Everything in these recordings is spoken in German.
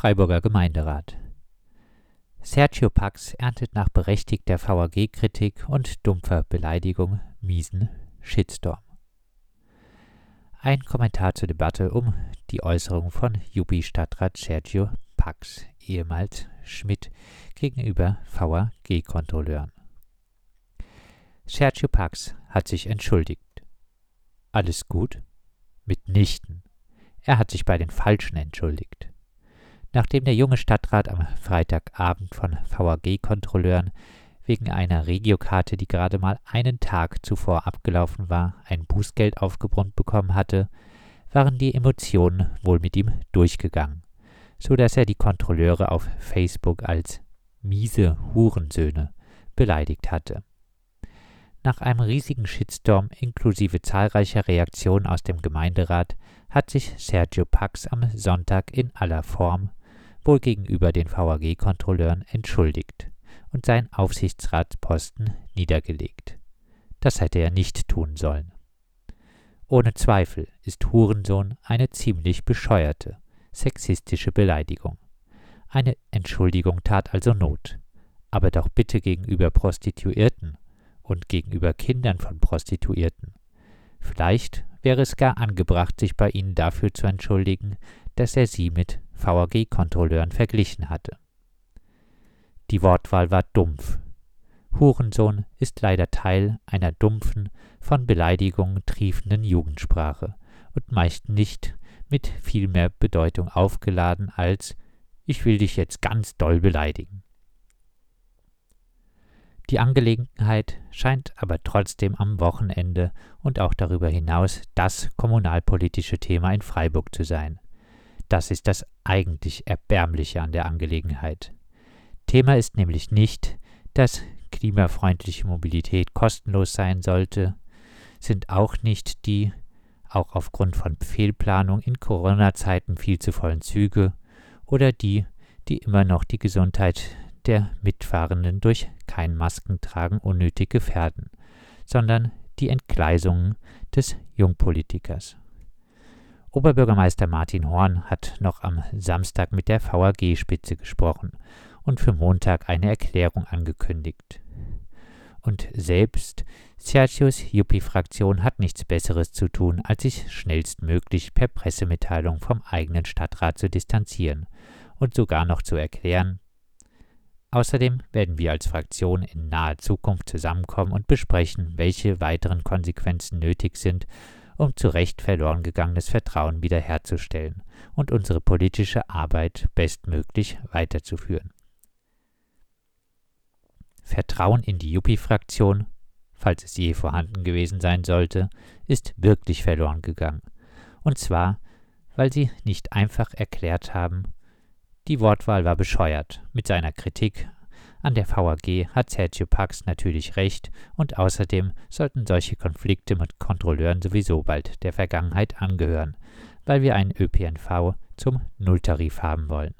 Freiburger Gemeinderat. Sergio Pax erntet nach berechtigter VAG-Kritik und dumpfer Beleidigung miesen Shitstorm. Ein Kommentar zur Debatte um die Äußerung von Juppie-Stadtrat Sergio Pax, ehemals Schmidt, gegenüber VAG-Kontrolleuren. Sergio Pax hat sich entschuldigt. Alles gut? Mitnichten. Er hat sich bei den Falschen entschuldigt. Nachdem der junge Stadtrat am Freitagabend von VAG-Kontrolleuren wegen einer Regiokarte, die gerade mal einen Tag zuvor abgelaufen war, ein Bußgeld aufgebrummt bekommen hatte, waren die Emotionen wohl mit ihm durchgegangen, so dass er die Kontrolleure auf Facebook als miese Hurensöhne beleidigt hatte. Nach einem riesigen Shitstorm inklusive zahlreicher Reaktionen aus dem Gemeinderat hat sich Sergio Pax am Sonntag in aller Form wohl gegenüber den VAG-Kontrolleuren entschuldigt und seinen Aufsichtsratsposten niedergelegt. Das hätte er nicht tun sollen. Ohne Zweifel ist Hurensohn eine ziemlich bescheuerte, sexistische Beleidigung. Eine Entschuldigung tat also Not, aber doch bitte gegenüber Prostituierten und gegenüber Kindern von Prostituierten. Vielleicht wäre es gar angebracht, sich bei ihnen dafür zu entschuldigen, dass er sie mit VAG-Kontrolleuren verglichen hatte. Die Wortwahl war dumpf. Hurensohn ist leider Teil einer dumpfen, von Beleidigungen triefenden Jugendsprache und meist nicht mit viel mehr Bedeutung aufgeladen als ich will dich jetzt ganz doll beleidigen. Die Angelegenheit scheint aber trotzdem am Wochenende und auch darüber hinaus das kommunalpolitische Thema in Freiburg zu sein. Das ist das eigentlich Erbärmliche an der Angelegenheit. Thema ist nämlich nicht, dass klimafreundliche Mobilität kostenlos sein sollte, sind auch nicht die, auch aufgrund von Fehlplanung in Corona-Zeiten viel zu vollen Züge oder die, die immer noch die Gesundheit der Mitfahrenden durch kein Maskentragen unnötig gefährden, sondern die Entgleisungen des Jungpolitikers. Oberbürgermeister Martin Horn hat noch am Samstag mit der VAG-Spitze gesprochen und für Montag eine Erklärung angekündigt. Und selbst Sergius Juppie-Fraktion hat nichts Besseres zu tun, als sich schnellstmöglich per Pressemitteilung vom eigenen Stadtrat zu distanzieren und sogar noch zu erklären, Außerdem werden wir als Fraktion in naher Zukunft zusammenkommen und besprechen, welche weiteren Konsequenzen nötig sind, um zu Recht verloren gegangenes Vertrauen wiederherzustellen und unsere politische Arbeit bestmöglich weiterzuführen. Vertrauen in die Yuppie-Fraktion, falls es je vorhanden gewesen sein sollte, ist wirklich verloren gegangen. Und zwar, weil sie nicht einfach erklärt haben, die Wortwahl war bescheuert. Mit seiner Kritik an der VAG hat Sergio Pax natürlich recht und außerdem sollten solche Konflikte mit Kontrolleuren sowieso bald der Vergangenheit angehören, weil wir einen ÖPNV zum Nulltarif haben wollen.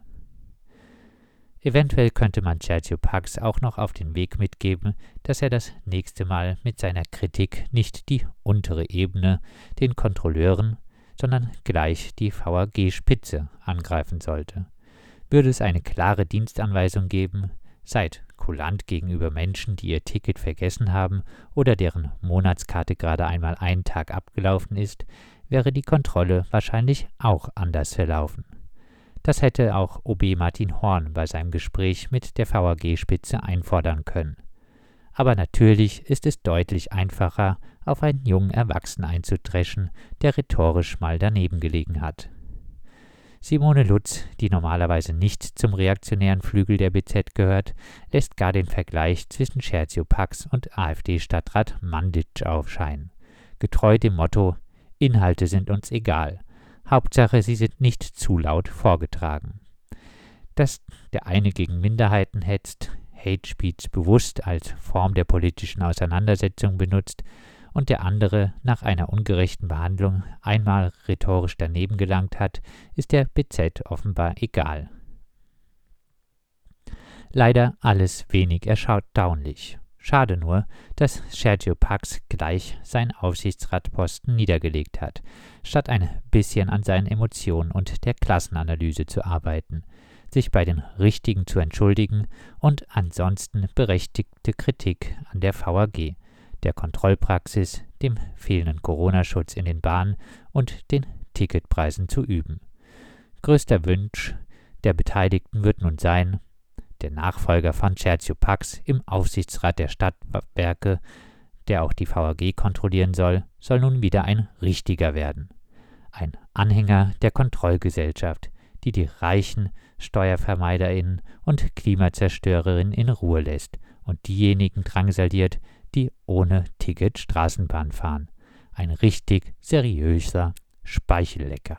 Eventuell könnte man Sergio Pax auch noch auf den Weg mitgeben, dass er das nächste Mal mit seiner Kritik nicht die untere Ebene, den Kontrolleuren, sondern gleich die VAG-Spitze angreifen sollte würde es eine klare Dienstanweisung geben, seid kulant gegenüber Menschen, die ihr Ticket vergessen haben oder deren Monatskarte gerade einmal einen Tag abgelaufen ist, wäre die Kontrolle wahrscheinlich auch anders verlaufen. Das hätte auch OB Martin Horn bei seinem Gespräch mit der VAG-Spitze einfordern können. Aber natürlich ist es deutlich einfacher, auf einen jungen Erwachsenen einzudreschen, der rhetorisch mal daneben gelegen hat. Simone Lutz, die normalerweise nicht zum reaktionären Flügel der BZ gehört, lässt gar den Vergleich zwischen Scherzio Pax und AfD-Stadtrat Manditsch aufscheinen. Getreu dem Motto Inhalte sind uns egal. Hauptsache, sie sind nicht zu laut vorgetragen. Dass der eine gegen Minderheiten hetzt, Hate Speech bewusst als Form der politischen Auseinandersetzung benutzt, und der andere nach einer ungerechten Behandlung einmal rhetorisch daneben gelangt hat, ist der BZ offenbar egal. Leider alles wenig erstaunlich. Schade nur, dass Sergio Pax gleich seinen Aufsichtsratposten niedergelegt hat, statt ein bisschen an seinen Emotionen und der Klassenanalyse zu arbeiten. sich bei den Richtigen zu entschuldigen und ansonsten berechtigte Kritik an der VAG, der Kontrollpraxis, dem fehlenden Corona-Schutz in den Bahnen und den Ticketpreisen zu üben. Größter Wunsch der Beteiligten wird nun sein, der Nachfolger von Cercio Pax im Aufsichtsrat der Stadtwerke, der auch die VAG kontrollieren soll, soll nun wieder ein Richtiger werden. Ein Anhänger der Kontrollgesellschaft, die die reichen SteuervermeiderInnen und Klimazerstörerinnen in Ruhe lässt und diejenigen drangsaliert, die ohne Ticket Straßenbahn fahren. Ein richtig seriöser Speichellecker.